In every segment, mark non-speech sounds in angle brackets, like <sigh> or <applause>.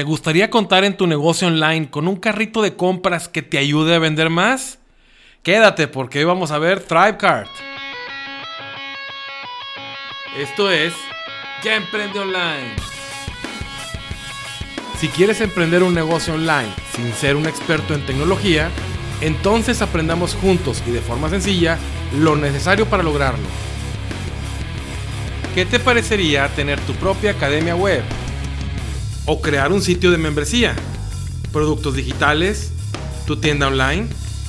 ¿Te gustaría contar en tu negocio online con un carrito de compras que te ayude a vender más? Quédate porque hoy vamos a ver ThriveCart. Esto es Ya Emprende Online. Si quieres emprender un negocio online sin ser un experto en tecnología, entonces aprendamos juntos y de forma sencilla lo necesario para lograrlo. ¿Qué te parecería tener tu propia academia web? O crear un sitio de membresía, productos digitales, tu tienda online,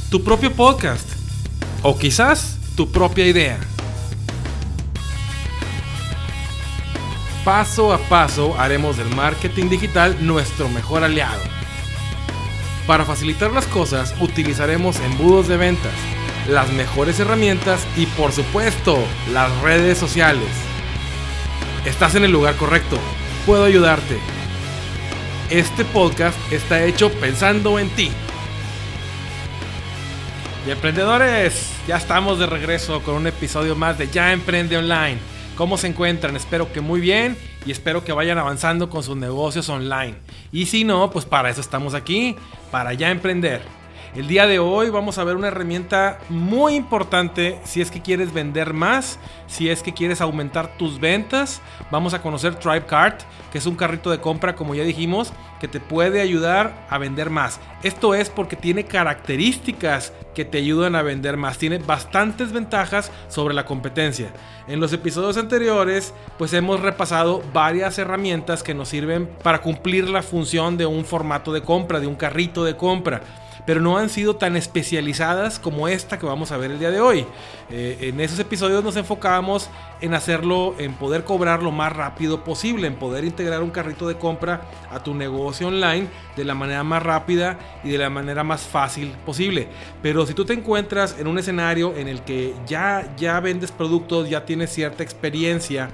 tu propio podcast o quizás tu propia idea. Paso a paso haremos del marketing digital nuestro mejor aliado. Para facilitar las cosas utilizaremos embudos de ventas, las mejores herramientas y por supuesto las redes sociales. Estás en el lugar correcto. Puedo ayudarte. Este podcast está hecho pensando en ti. Y emprendedores, ya estamos de regreso con un episodio más de Ya Emprende Online. ¿Cómo se encuentran? Espero que muy bien y espero que vayan avanzando con sus negocios online. Y si no, pues para eso estamos aquí, para ya emprender. El día de hoy vamos a ver una herramienta muy importante si es que quieres vender más, si es que quieres aumentar tus ventas. Vamos a conocer TribeCart, que es un carrito de compra, como ya dijimos, que te puede ayudar a vender más. Esto es porque tiene características que te ayudan a vender más. Tiene bastantes ventajas sobre la competencia. En los episodios anteriores, pues hemos repasado varias herramientas que nos sirven para cumplir la función de un formato de compra, de un carrito de compra pero no han sido tan especializadas como esta que vamos a ver el día de hoy. Eh, en esos episodios nos enfocábamos en hacerlo, en poder cobrar lo más rápido posible, en poder integrar un carrito de compra a tu negocio online de la manera más rápida y de la manera más fácil posible. Pero si tú te encuentras en un escenario en el que ya, ya vendes productos, ya tienes cierta experiencia,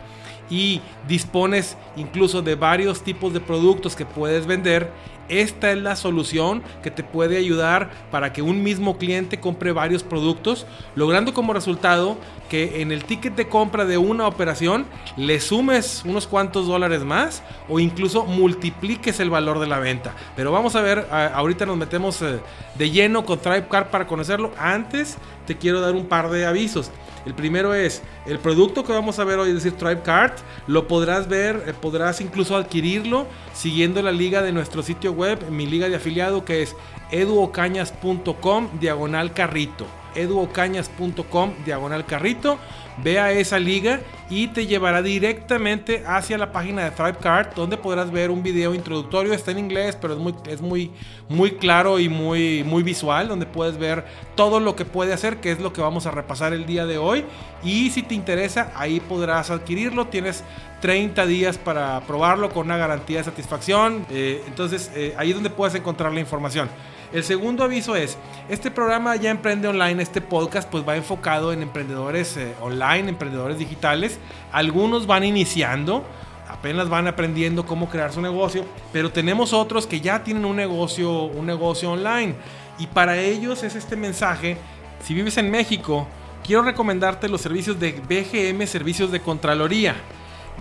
y dispones incluso de varios tipos de productos que puedes vender, esta es la solución que te puede ayudar para que un mismo cliente compre varios productos, logrando como resultado que en el ticket de compra de una operación le sumes unos cuantos dólares más o incluso multipliques el valor de la venta. Pero vamos a ver, ahorita nos metemos eh, de lleno con TribeCard para conocerlo. Antes te quiero dar un par de avisos. El primero es el producto que vamos a ver hoy, es decir, TribeCard, lo podrás ver, eh, podrás incluso adquirirlo siguiendo la liga de nuestro sitio web, mi liga de afiliado que es eduocañas.com diagonal carrito eduocañas.com diagonal carrito. Ve a esa liga y te llevará directamente hacia la página de ThriveCard donde podrás ver un video introductorio. Está en inglés, pero es muy, es muy, muy claro y muy, muy visual, donde puedes ver todo lo que puede hacer, que es lo que vamos a repasar el día de hoy. Y si te interesa, ahí podrás adquirirlo. Tienes 30 días para probarlo con una garantía de satisfacción. Eh, entonces, eh, ahí es donde puedes encontrar la información. El segundo aviso es, este programa ya emprende online, este podcast pues va enfocado en emprendedores eh, online, emprendedores digitales. Algunos van iniciando, apenas van aprendiendo cómo crear su negocio, pero tenemos otros que ya tienen un negocio, un negocio online. Y para ellos es este mensaje, si vives en México, quiero recomendarte los servicios de BGM Servicios de Contraloría.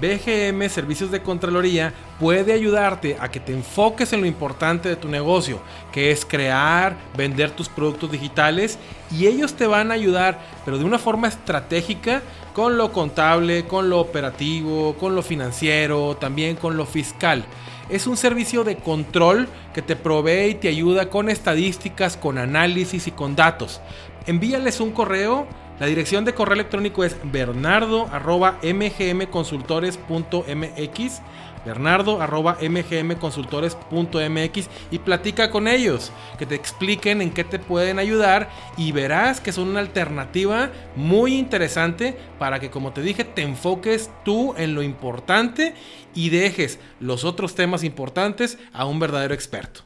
BGM Servicios de Contraloría puede ayudarte a que te enfoques en lo importante de tu negocio, que es crear, vender tus productos digitales y ellos te van a ayudar, pero de una forma estratégica, con lo contable, con lo operativo, con lo financiero, también con lo fiscal. Es un servicio de control que te provee y te ayuda con estadísticas, con análisis y con datos. Envíales un correo la dirección de correo electrónico es bernardo.mgmconsultores.mx bernardo.mgmconsultores.mx y platica con ellos, que te expliquen en qué te pueden ayudar y verás que son una alternativa muy interesante para que, como te dije, te enfoques tú en lo importante y dejes los otros temas importantes a un verdadero experto.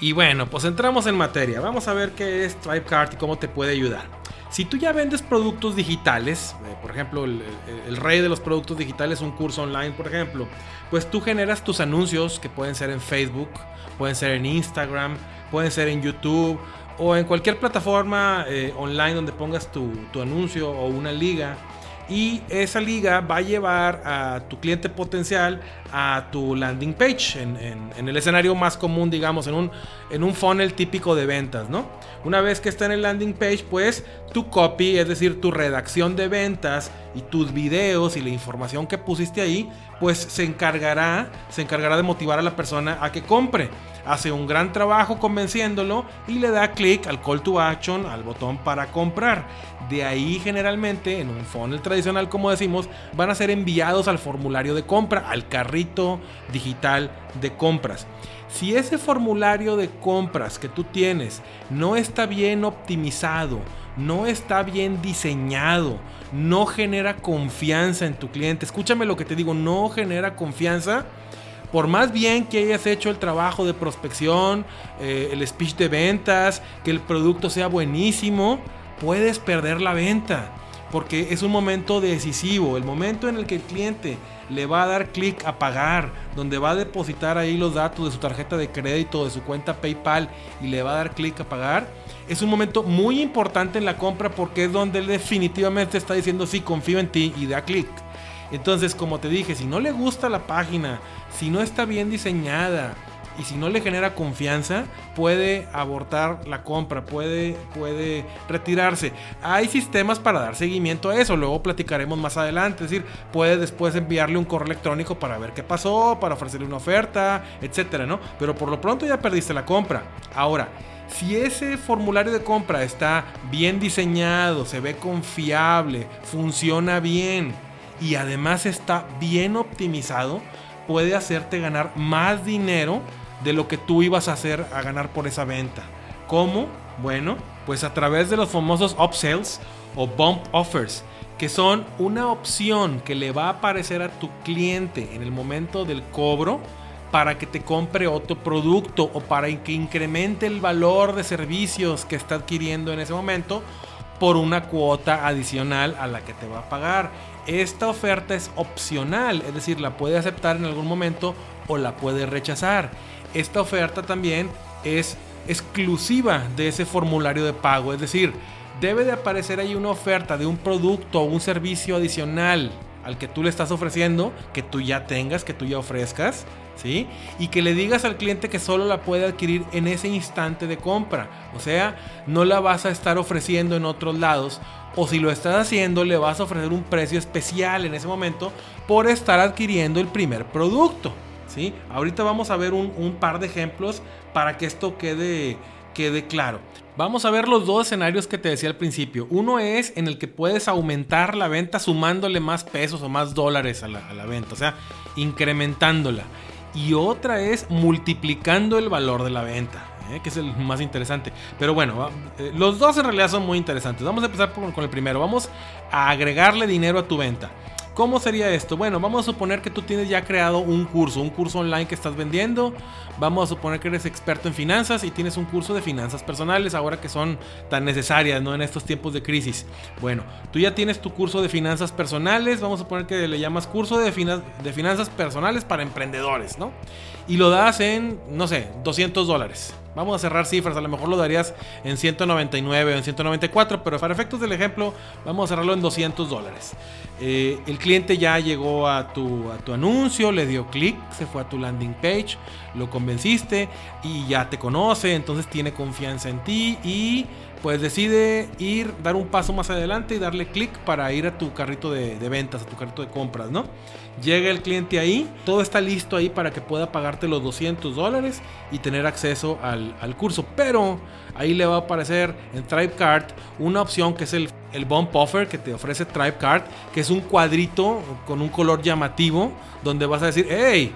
Y bueno, pues entramos en materia. Vamos a ver qué es TribeCart y cómo te puede ayudar. Si tú ya vendes productos digitales, eh, por ejemplo, el, rey de los productos digitales, un curso online, por ejemplo, pues tú generas tus anuncios que pueden ser en Facebook, pueden ser en Instagram, pueden ser en YouTube o en cualquier plataforma eh, online donde pongas tu, tu anuncio o una liga y esa liga va a llevar a tu cliente potencial a tu landing page en, el escenario más común, digamos, en un, en un funnel típico de ventas, ¿no? Una vez que está en el landing page, pues tu copy, es decir, tu redacción de ventas y tus videos y la información que pusiste ahí, pues se encargará, se encargará de motivar a la persona a que compre. Hace un gran trabajo convenciéndolo y le da clic al call to action, al botón para comprar. De ahí generalmente en un funnel tradicional, como decimos, van a ser enviados al formulario de compra, al carrito digital de compras. Si ese formulario de compras que tú tienes no está bien optimizado, no está bien diseñado, no genera confianza en tu cliente. Escúchame lo que te digo, no genera confianza. Por más bien que hayas hecho el trabajo de prospección, eh, el speech de ventas, que el producto sea buenísimo, puedes perder la venta. Porque es un momento decisivo, el momento en el que el cliente le va a dar clic a pagar, donde va a depositar ahí los datos de su tarjeta de crédito, de su cuenta PayPal y le va a dar clic a pagar es un momento muy importante en la compra porque es donde él definitivamente está diciendo sí, confío en ti y da clic. Entonces, como te dije, si no le gusta la página, si no está bien diseñada y si no le genera confianza, puede abortar la compra, puede, puede retirarse. Hay sistemas para dar seguimiento a eso, luego platicaremos más adelante. Es decir, puede después enviarle un correo electrónico para ver qué pasó, para ofrecerle una oferta, etcétera, ¿no? Pero por lo pronto ya perdiste la compra. Ahora, si ese formulario de compra está bien diseñado, se ve confiable, funciona bien y además está bien optimizado, puede hacerte ganar más dinero de lo que tú ibas a hacer a ganar por esa venta. ¿Cómo? Bueno, pues a través de los famosos upsells o bump offers, que son una opción que le va a aparecer a tu cliente en el momento del cobro para que te compre otro producto o para que incremente el valor de servicios que está adquiriendo en ese momento por una cuota adicional a la que te va a pagar. Esta oferta es opcional, es decir, la puede aceptar en algún momento o la puede rechazar. Esta oferta también es exclusiva de ese formulario de pago, es decir, debe de aparecer ahí una oferta de un producto o un servicio adicional al que tú le estás ofreciendo, que tú ya tengas, que tú ya ofrezcas, ¿sí? Y que le digas al cliente que solo la puede adquirir en ese instante de compra. O sea, no la vas a estar ofreciendo en otros lados. O si lo estás haciendo, le vas a ofrecer un precio especial en ese momento por estar adquiriendo el primer producto. ¿Sí? Ahorita vamos a ver un, par de ejemplos para que esto quede, quede claro. Vamos a ver los dos escenarios que te decía al principio. Uno es en el que puedes aumentar la venta sumándole más pesos o más dólares a la, a la venta, o sea, incrementándola y otra es multiplicando el valor de la venta. ¿eh? que es el más interesante. Pero bueno, eh, los dos en realidad son muy interesantes. Vamos a empezar con el primero. Vamos a agregarle dinero a tu venta. ¿Cómo sería esto? Bueno, vamos a suponer que tú tienes ya creado un curso, un curso online que estás vendiendo. Vamos a suponer que eres experto en finanzas y tienes un curso de finanzas personales ahora que son tan necesarias, ¿no? En estos tiempos de crisis. Bueno, tú ya tienes tu curso de finanzas personales. Vamos a suponer que le llamas curso de, finanzas personales para emprendedores, ¿no? Y lo das en, no sé, 200 dólares. Vamos a cerrar cifras, a lo mejor lo darías en 199 o en 194, pero para efectos del ejemplo, vamos a cerrarlo en 200 dólares. Eh, el cliente ya llegó a tu, a tu anuncio, le dio clic, se fue a tu landing page, lo convenciste y ya te conoce, entonces tiene confianza en ti y pues decide ir, dar un paso más adelante y darle clic para ir a tu carrito de, ventas, a tu carrito de compras, ¿no? Llega el cliente ahí, todo está listo ahí para que pueda pagarte los 200 dólares y tener acceso al, curso, pero ahí le va a aparecer en TribeCard una opción que es el, el Bump Offer que te ofrece TribeCard, que es un cuadrito con un color llamativo donde vas a decir, hey,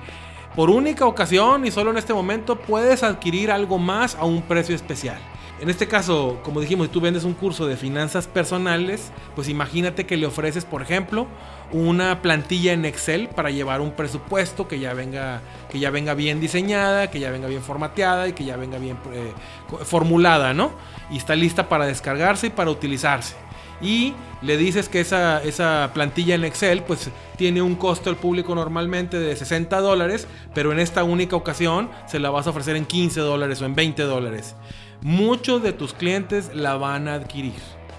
por única ocasión y solo en este momento puedes adquirir algo más a un precio especial. En este caso, como dijimos, si tú vendes un curso de finanzas personales, pues imagínate que le ofreces, por ejemplo, una plantilla en Excel para llevar un presupuesto que ya venga, que ya venga bien diseñada, que ya venga bien formateada y que ya venga bien eh, formulada, ¿no? Y está lista para descargarse y para utilizarse. Y le dices que esa, esa plantilla en Excel pues tiene un costo al público normalmente de 60 dólares, pero en esta única ocasión se la vas a ofrecer en 15 dólares o en 20 dólares muchos de tus clientes la van a adquirir.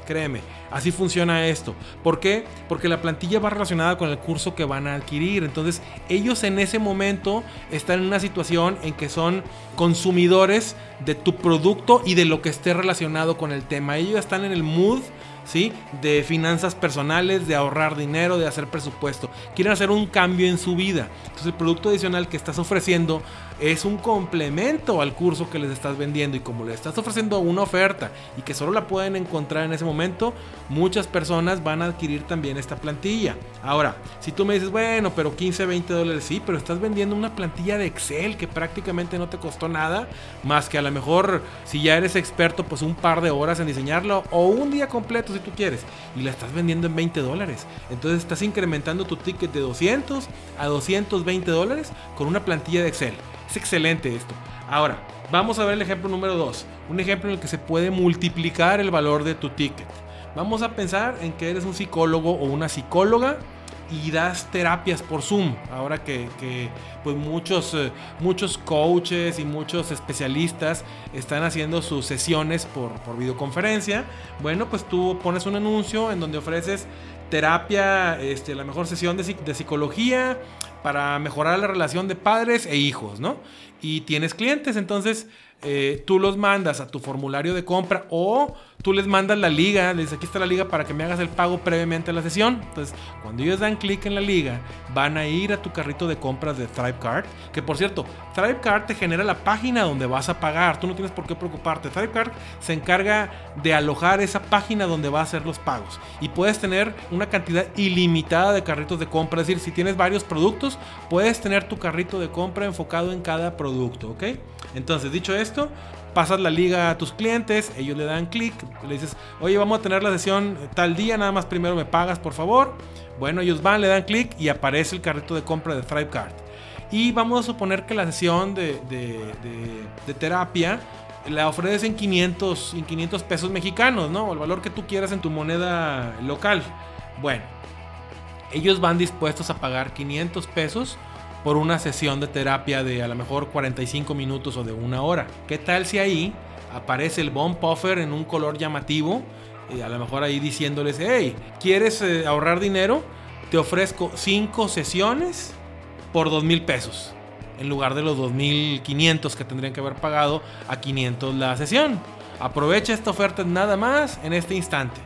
Créeme, así funciona esto. ¿Por qué? Porque la plantilla va relacionada con el curso que van a adquirir. Entonces, ellos en ese momento están en una situación en que son consumidores de tu producto y de lo que esté relacionado con el tema. Ellos están en el mood ¿sí? De finanzas personales, de ahorrar dinero, de hacer presupuesto. Quieren hacer un cambio en su vida. Entonces el producto adicional que estás ofreciendo es un complemento al curso que les estás vendiendo y como le estás ofreciendo una oferta y que solo la pueden encontrar en ese momento, muchas personas van a adquirir también esta plantilla. Ahora, si tú me dices, bueno, pero 15, 20 dólares, sí, pero estás vendiendo una plantilla de Excel que prácticamente no te costó nada, más que a lo mejor si ya eres experto, pues un par de horas en diseñarlo o un día completo si tú quieres y la estás vendiendo en 20 dólares. Entonces estás incrementando tu ticket de 200 a 220 dólares con una plantilla de Excel. Excelente esto. Ahora, vamos a ver el ejemplo número 2. Un ejemplo en el que se puede multiplicar el valor de tu ticket. Vamos a pensar en que eres un psicólogo o una psicóloga y das terapias por Zoom. Ahora que, pues muchos, eh, muchos coaches y muchos especialistas están haciendo sus sesiones por, por videoconferencia. Bueno, pues tú pones un anuncio en donde ofreces terapia, este, la mejor sesión de, de, psicología para mejorar la relación de padres e hijos, ¿no? Y tienes clientes, entonces eh, tú los mandas a tu formulario de compra o tú les mandas la liga, les dices aquí está la liga para que me hagas el pago previamente a la sesión. Entonces, cuando ellos dan clic en la liga, van a ir a tu carrito de compras de ThriveCard, que por cierto, ThriveCard te genera la página donde vas a pagar, tú no tienes por qué preocuparte. ThriveCard se encarga de alojar esa página donde va a hacer los pagos y puedes tener una cantidad ilimitada de carritos de compra, es decir, si tienes varios productos, puedes tener tu carrito de compra enfocado en cada producto, ¿ok? Entonces, dicho esto, pasas la liga a tus clientes, ellos le dan clic, le dices, oye, vamos a tener la sesión tal día, nada más primero me pagas, por favor. Bueno, ellos van, le dan clic y aparece el carrito de compra de ThriveCard. Y vamos a suponer que la sesión de, terapia la ofreces en 500, en 500 pesos mexicanos, ¿no? El valor que tú quieras en tu moneda local. Bueno, ellos van dispuestos a pagar 500 pesos por una sesión de terapia de a lo mejor 45 minutos o de una hora. ¿Qué tal si ahí aparece el bump offer en un color llamativo? Y a lo mejor ahí diciéndoles, hey, ¿quieres eh, ahorrar dinero? Te ofrezco 5 sesiones por 2 mil pesos. En lugar de los 2.500 que tendrían que haber pagado a 500 la sesión. Aprovecha esta oferta nada más en este instante.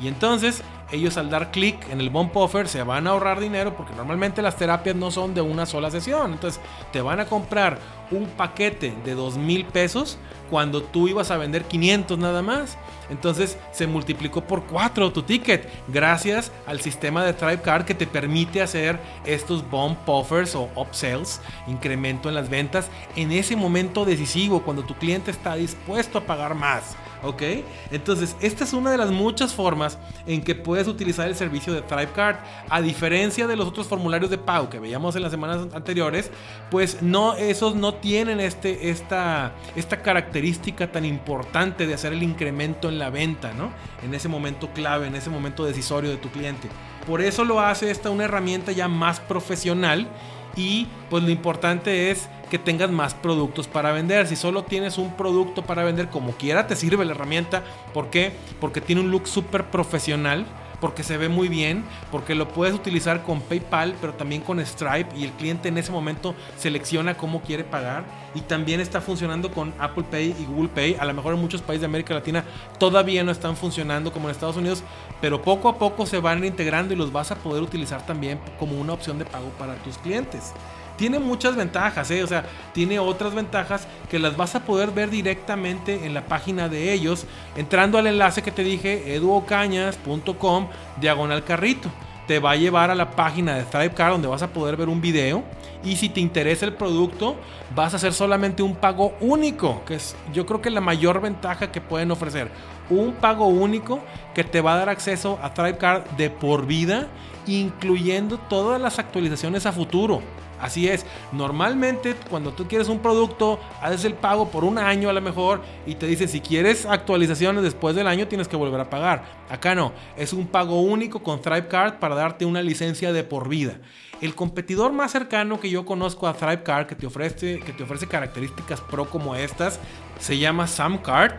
Y entonces ellos al dar clic en el bump offer se van a ahorrar dinero porque normalmente las terapias no son de una sola sesión. Entonces te van a comprar un paquete de dos mil pesos cuando tú ibas a vender 500 nada más. Entonces se multiplicó por 4 tu ticket gracias al sistema de TribeCard que te permite hacer estos bump offers o upsells, incremento en las ventas en ese momento decisivo cuando tu cliente está dispuesto a pagar más. ¿Ok? Entonces, esta es una de las muchas formas en que puedes utilizar el servicio de ThriveCard. A diferencia de los otros formularios de pago que veíamos en las semanas anteriores, pues no, esos no tienen este, esta, esta característica tan importante de hacer el incremento en la venta, ¿no? En ese momento clave, en ese momento decisorio de tu cliente. Por eso lo hace esta una herramienta ya más profesional y pues lo importante es que tengas más productos para vender. Si solo tienes un producto para vender, como quiera, te sirve la herramienta. ¿Por qué? Porque tiene un look súper profesional porque se ve muy bien, porque lo puedes utilizar con PayPal, pero también con Stripe y el cliente en ese momento selecciona cómo quiere pagar y también está funcionando con Apple Pay y Google Pay. A lo mejor en muchos países de América Latina todavía no están funcionando como en Estados Unidos, pero poco a poco se van integrando y los vas a poder utilizar también como una opción de pago para tus clientes tiene muchas ventajas, ¿eh? o sea, tiene otras ventajas que las vas a poder ver directamente en la página de ellos, entrando al enlace que te dije, eduocañas.com, diagonal carrito. Te va a llevar a la página de ThriveCard donde vas a poder ver un video. Y si te interesa el producto, vas a hacer solamente un pago único, que es yo creo que la mayor ventaja que pueden ofrecer. Un pago único que te va a dar acceso a ThriveCard de por vida, incluyendo todas las actualizaciones a futuro. Así es, normalmente cuando tú quieres un producto, haces el pago por un año a lo mejor y te dice si quieres actualizaciones después del año tienes que volver a pagar. Acá no, es un pago único con ThriveCard para darte una licencia de por vida. El competidor más cercano que yo conozco a ThriveCard que te ofrece, que te ofrece características pro como estas se llama SamCard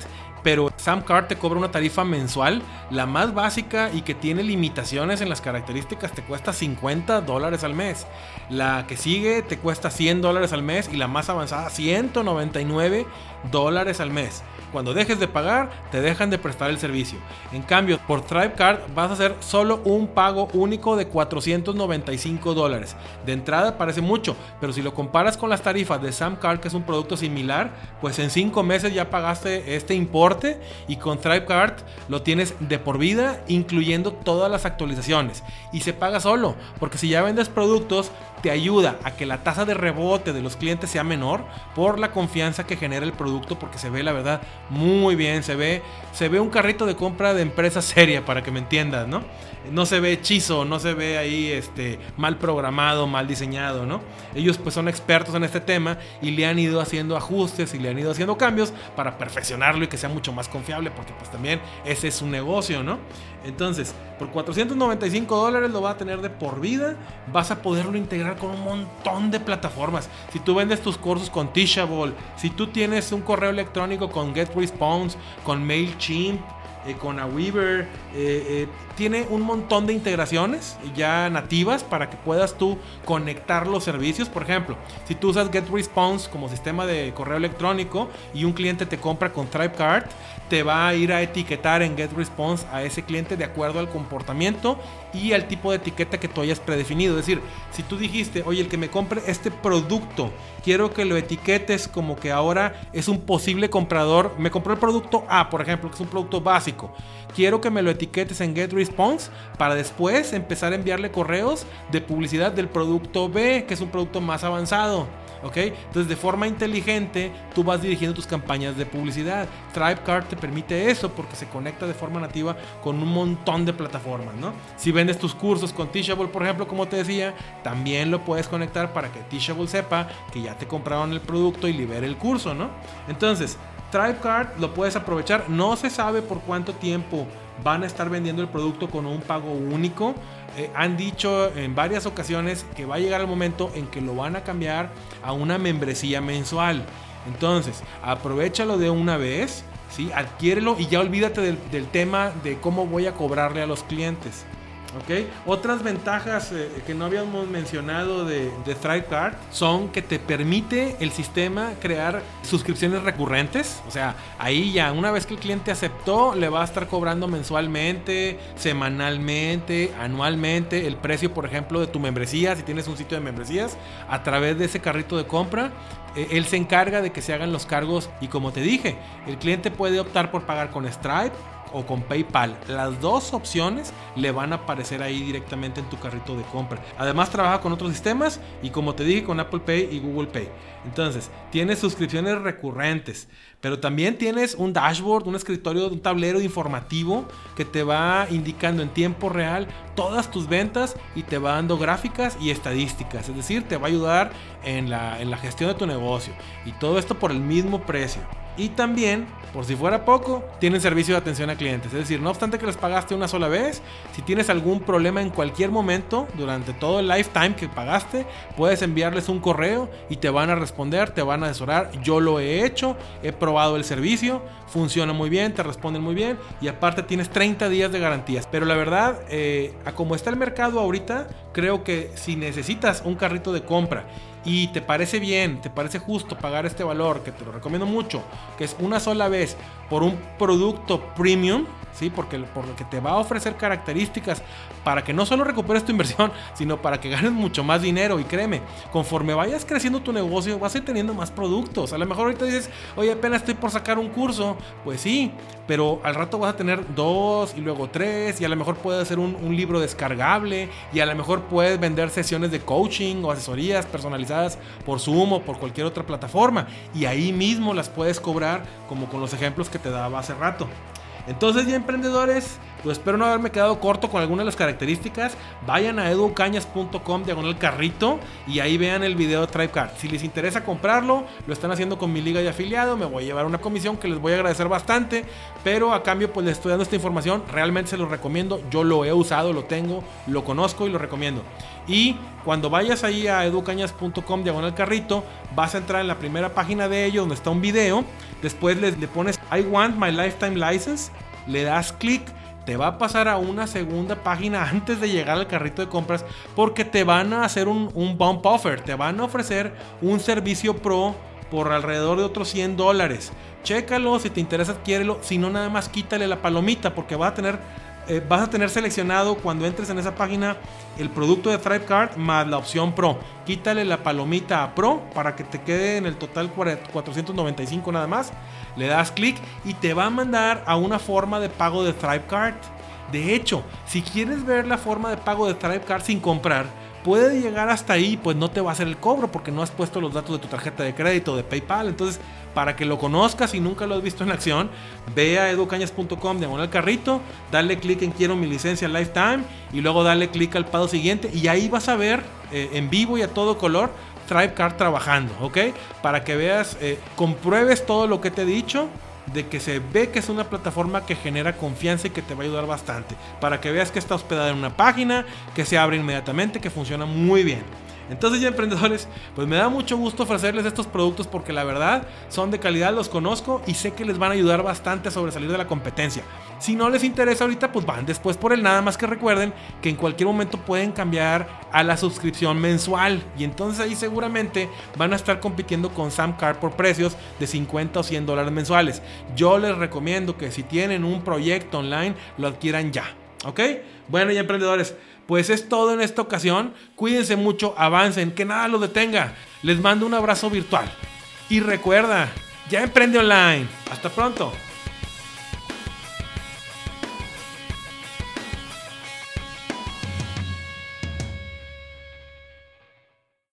pero SamCard te cobra una tarifa mensual, la más básica y que tiene limitaciones en las características te cuesta 50 dólares al mes. La que sigue te cuesta 100 dólares al mes y la más avanzada 199 dólares al mes. Cuando dejes de pagar, te dejan de prestar el servicio. En cambio, por TribeCard vas a hacer solo un pago único de 495 dólares. De entrada parece mucho, pero si lo comparas con las tarifas de SamCard, que es un producto similar, pues en 5 meses ya pagaste este importe y con TribeCard lo tienes de por vida, incluyendo todas las actualizaciones. Y se paga solo, porque si ya vendes productos, te ayuda a que la tasa de rebote de los clientes sea menor por la confianza que genera el producto porque se ve la verdad muy bien, se ve se ve un carrito de compra de empresa seria para que me entiendas, ¿no? No se ve hechizo, no se ve ahí este mal programado, mal diseñado, ¿no? Ellos pues son expertos en este tema y le han ido haciendo ajustes y le han ido haciendo cambios para perfeccionarlo y que sea mucho más confiable porque pues también ese es su negocio, ¿no? Entonces, por 495 dólares lo va a tener de por vida. Vas a poderlo integrar con un montón de plataformas. Si tú vendes tus cursos con Teachable, si tú tienes un correo electrónico con GetResponse, con MailChimp, eh, con Aweaver. Eh, eh, tiene un montón de integraciones ya nativas para que puedas tú conectar los servicios. Por ejemplo, si tú usas GetResponse como sistema de correo electrónico y un cliente te compra con TribeCard, te va a ir a etiquetar en GetResponse a ese cliente de acuerdo al comportamiento y al tipo de etiqueta que tú hayas predefinido. Es decir, si tú dijiste, oye, el que me compre este producto, quiero que lo etiquetes como que ahora es un posible comprador. Me compró el producto A, por ejemplo, que es un producto básico. Quiero que me lo etiquetes en GetResponse para después empezar a enviarle correos de publicidad del producto B, que es un producto más avanzado. ¿ok? Entonces de forma inteligente tú vas dirigiendo tus campañas de publicidad. TribeCard te permite eso porque se conecta de forma nativa con un montón de plataformas, ¿no? Si vendes tus cursos con Teachable, por ejemplo, como te decía, también lo puedes conectar para que Teachable sepa que ya te compraron el producto y libere el curso, ¿no? Entonces, TribeCard lo puedes aprovechar. No se sabe por cuánto tiempo van a estar vendiendo el producto con un pago único. Eh, han dicho en varias ocasiones que va a llegar el momento en que lo van a cambiar a una membresía mensual. Entonces, aprovechalo de una vez, ¿sí? adquiérelo y ya olvídate del, del tema de cómo voy a cobrarle a los clientes. Otras ventajas eh, que no habíamos mencionado de, de ThriveCard son que te permite el sistema crear suscripciones recurrentes. O sea, ahí ya, una vez que el cliente aceptó, le va a estar cobrando mensualmente, semanalmente, anualmente el precio, por ejemplo, de tu membresía, si tienes un sitio de membresías, a través de ese carrito de compra e, él se encarga de que se hagan los cargos y como te dije, el cliente puede optar por pagar con Stripe o con PayPal. Las dos opciones le van a aparecer ahí directamente en tu carrito de compra. Además trabaja con otros sistemas y como te dije con Apple Pay y Google Pay. Entonces, tienes suscripciones recurrentes, pero también tienes un dashboard, un escritorio, un tablero informativo que te va indicando en tiempo real todas tus ventas y te va dando gráficas y estadísticas. Es decir, te va a ayudar en la, en la gestión de tu negocio. Y todo esto por el mismo precio. Y también, por si fuera poco, tienen servicio de atención a clientes. Es decir, no obstante que les pagaste una sola vez, si tienes algún problema en cualquier momento, durante todo el lifetime que pagaste, puedes enviarles un correo y te van a responder, te van a asesorar. Yo lo he hecho, he probado el servicio, funciona muy bien, te responden muy bien y aparte tienes 30 días de garantías. Pero la verdad, eh, a como está el mercado ahorita, creo que si necesitas un carrito de compra y te parece bien, te parece justo pagar este valor, que te lo recomiendo mucho, que es una sola vez por un producto premium, ¿sí? Porque por lo que te va a ofrecer características para que no solo recuperes tu inversión, <laughs> sino para que ganes mucho más dinero. Y créeme, conforme vayas creciendo tu negocio, vas a ir teniendo más productos. A lo mejor ahorita dices, oye, apenas estoy por sacar un curso. Pues sí, pero al rato vas a tener dos y luego tres, y a lo mejor puedes hacer un, un libro descargable, y a lo mejor puedes vender sesiones de coaching o asesorías personalizadas por Zoom o por cualquier otra plataforma. Y ahí mismo las puedes cobrar, como con los ejemplos que te daba hace rato. Entonces ya emprendedores, Pues espero no haberme quedado corto con alguna de las características. Vayan a educañas.com diagonal carrito y ahí vean el video de TribeCard. Si les interesa comprarlo, lo están haciendo con mi liga de afiliado. Me voy a llevar una comisión que les voy a agradecer bastante. Pero a cambio, pues les estoy dando esta información. Realmente se los recomiendo. Yo lo he usado, lo tengo, lo conozco y lo recomiendo. Y cuando vayas ahí a educañas.com diagonal carrito, vas a entrar en la primera página de ellos donde está un video. Después le, le pones I want my lifetime license. Le das clic te va a pasar a una segunda página <laughs> antes de llegar al carrito de compras porque te van a hacer un, un, bump offer, te van a ofrecer un servicio pro por alrededor de otros 100 dólares. Chécalo, si te interesa adquiérelo, si no nada más quítale la palomita porque vas a tener eh, vas a tener seleccionado cuando entres en esa página el producto de ThriveCard más la opción Pro. Quítale la palomita a Pro para que te quede en el total 495 nada más. Le das clic y te va a mandar a una forma de pago de ThriveCard. De hecho, si quieres ver la forma de pago de ThriveCard sin comprar, puede llegar hasta ahí, pues no te va a hacer el cobro porque no has puesto los datos de tu tarjeta de crédito, de PayPal. Entonces, para que lo conozcas y nunca lo has visto en acción, ve a educañas.com, diagonal carrito, dale clic en quiero mi licencia lifetime y luego dale clic al paso siguiente y ahí vas a ver eh, en vivo y a todo color ThriveCard trabajando, ¿ok? Para que veas, eh, compruebes todo lo que te he dicho de que se ve que es una plataforma que genera confianza y que te va a ayudar bastante. Para que veas que está hospedada en una página, que se abre inmediatamente, que funciona muy bien. Entonces ya emprendedores, pues me da mucho gusto ofrecerles estos productos porque la verdad son de calidad, los conozco y sé que les van a ayudar bastante a sobresalir de la competencia. Si no les interesa ahorita, pues van después por él. Nada más que recuerden que en cualquier momento pueden cambiar a la suscripción mensual y entonces ahí seguramente van a estar compitiendo con Samcar por precios de 50 o 100 dólares mensuales. Yo les recomiendo que si tienen un proyecto online lo adquieran ya. ¿Ok? Bueno, y emprendedores, pues es todo en esta ocasión. Cuídense mucho, avancen, que nada los detenga. Les mando un abrazo virtual. Y recuerda, ya emprende online. Hasta pronto.